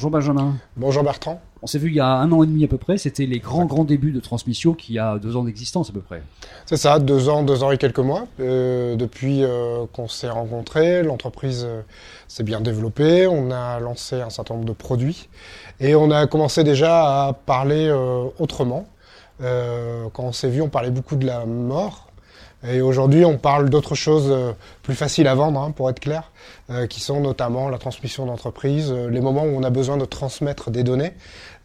Bonjour Benjamin. Bonjour Bertrand. On s'est vu il y a un an et demi à peu près, c'était les grands grands débuts de Transmission qui a deux ans d'existence à peu près. C'est ça, deux ans, deux ans et quelques mois. Euh, depuis euh, qu'on s'est rencontrés, l'entreprise euh, s'est bien développée, on a lancé un certain nombre de produits et on a commencé déjà à parler autrement. quand on s'est vu, on parlait beaucoup de la mort, et aujourd'hui, on parle d'autres choses euh, plus faciles à vendre, hein, pour être clair, euh, qui sont notamment la transmission d'entreprise, euh, les moments où on a besoin de transmettre des données,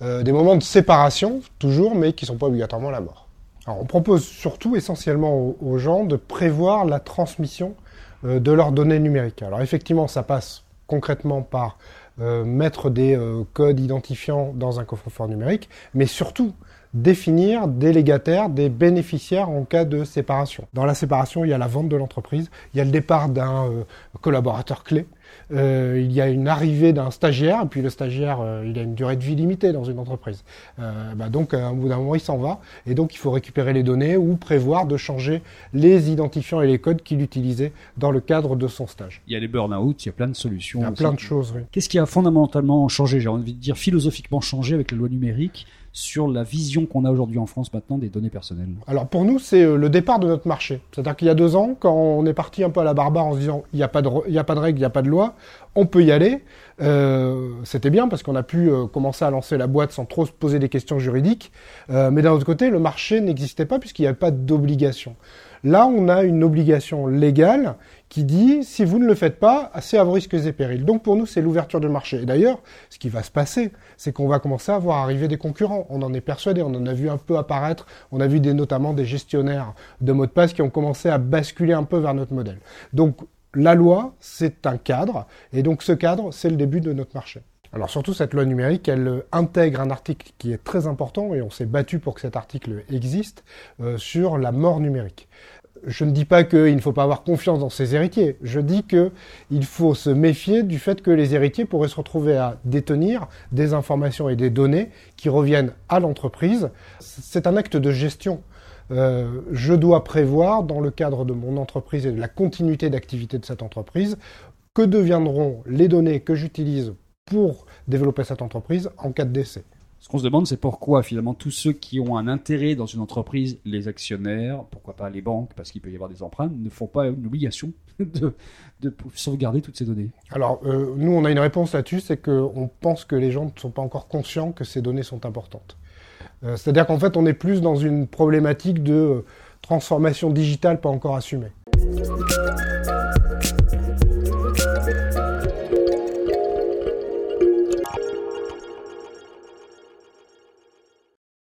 des moments de séparation, toujours, mais qui ne sont pas obligatoirement la mort. Alors, on propose surtout, essentiellement aux, gens, de prévoir la transmission de leurs données numériques. Alors, effectivement, ça passe concrètement par mettre des codes identifiants dans un coffre-fort numérique, mais surtout définir des légataires, des bénéficiaires en cas de séparation. Dans la séparation, il y a la vente de l'entreprise, il y a le départ d'un euh, collaborateur clé, euh, il y a une arrivée d'un stagiaire, et puis le stagiaire, euh, il a une durée de vie limitée dans une entreprise. Bah donc, à un bout d'un moment, il s'en va, et donc il faut récupérer les données ou prévoir de changer les identifiants et les codes qu'il utilisait dans le cadre de son stage. Il y a les burn-out, il y a plein de solutions. Il y a plein de choses, oui. Qu'est-ce qui a fondamentalement changé, j'ai envie de dire philosophiquement changé avec la loi numérique sur la vision qu'on a aujourd'hui en France maintenant des données personnelles? Alors pour nous, c'est euh, le départ de notre marché. C'est-à-dire qu'il y a deux ans, quand on est parti un peu à la barbare en se disant il n'y a, pas de, il a pas de règles, il n'y a pas de loi, on peut y aller, euh, c'était bien parce qu'on a pu euh, commencer à lancer la boîte sans trop se poser des questions juridiques. mais d'un autre côté, le marché n'existait pas puisqu'il n'y avait pas d'obligation. Là, on a une obligation légale qui dit si vous ne le faites pas, c'est à vos risques et périls. Donc pour nous, c'est l'ouverture du marché. Et d'ailleurs, ce qui va se passer, c'est qu'on va commencer à voir arriver des concurrents. On en est persuadé, on en a vu un peu apparaître. On a vu notamment des gestionnaires de mots de passe qui ont commencé à basculer un peu vers notre modèle. Donc la loi, c'est un cadre, et donc ce cadre, c'est le début de notre marché. Alors surtout cette loi numérique, elle intègre un article qui est très important et on s'est battu pour que cet article existe euh, sur la mort numérique je ne dis pas qu'il ne faut pas avoir confiance dans ses héritiers. Je dis qu'il faut se méfier du fait que les héritiers pourraient se retrouver à détenir des informations et des données qui reviennent à l'entreprise. C'est un acte de gestion. Euh, je dois prévoir, dans le cadre de mon entreprise et de la continuité d'activité de cette entreprise, que deviendront les données que j'utilise pour développer cette entreprise en cas de décès. Ce qu'on se demande, c'est pourquoi finalement tous ceux qui ont un intérêt dans une entreprise, les actionnaires, pourquoi pas les banques, parce qu'il peut y avoir des emprunts, ne font pas une obligation de, sauvegarder toutes ces données. Alors, euh, nous, on a une réponse là-dessus, c'est qu'on pense que les gens ne sont pas encore conscients que ces données sont importantes. Euh, c'est-à-dire qu'en fait, on est plus dans une problématique de transformation digitale pas encore assumée.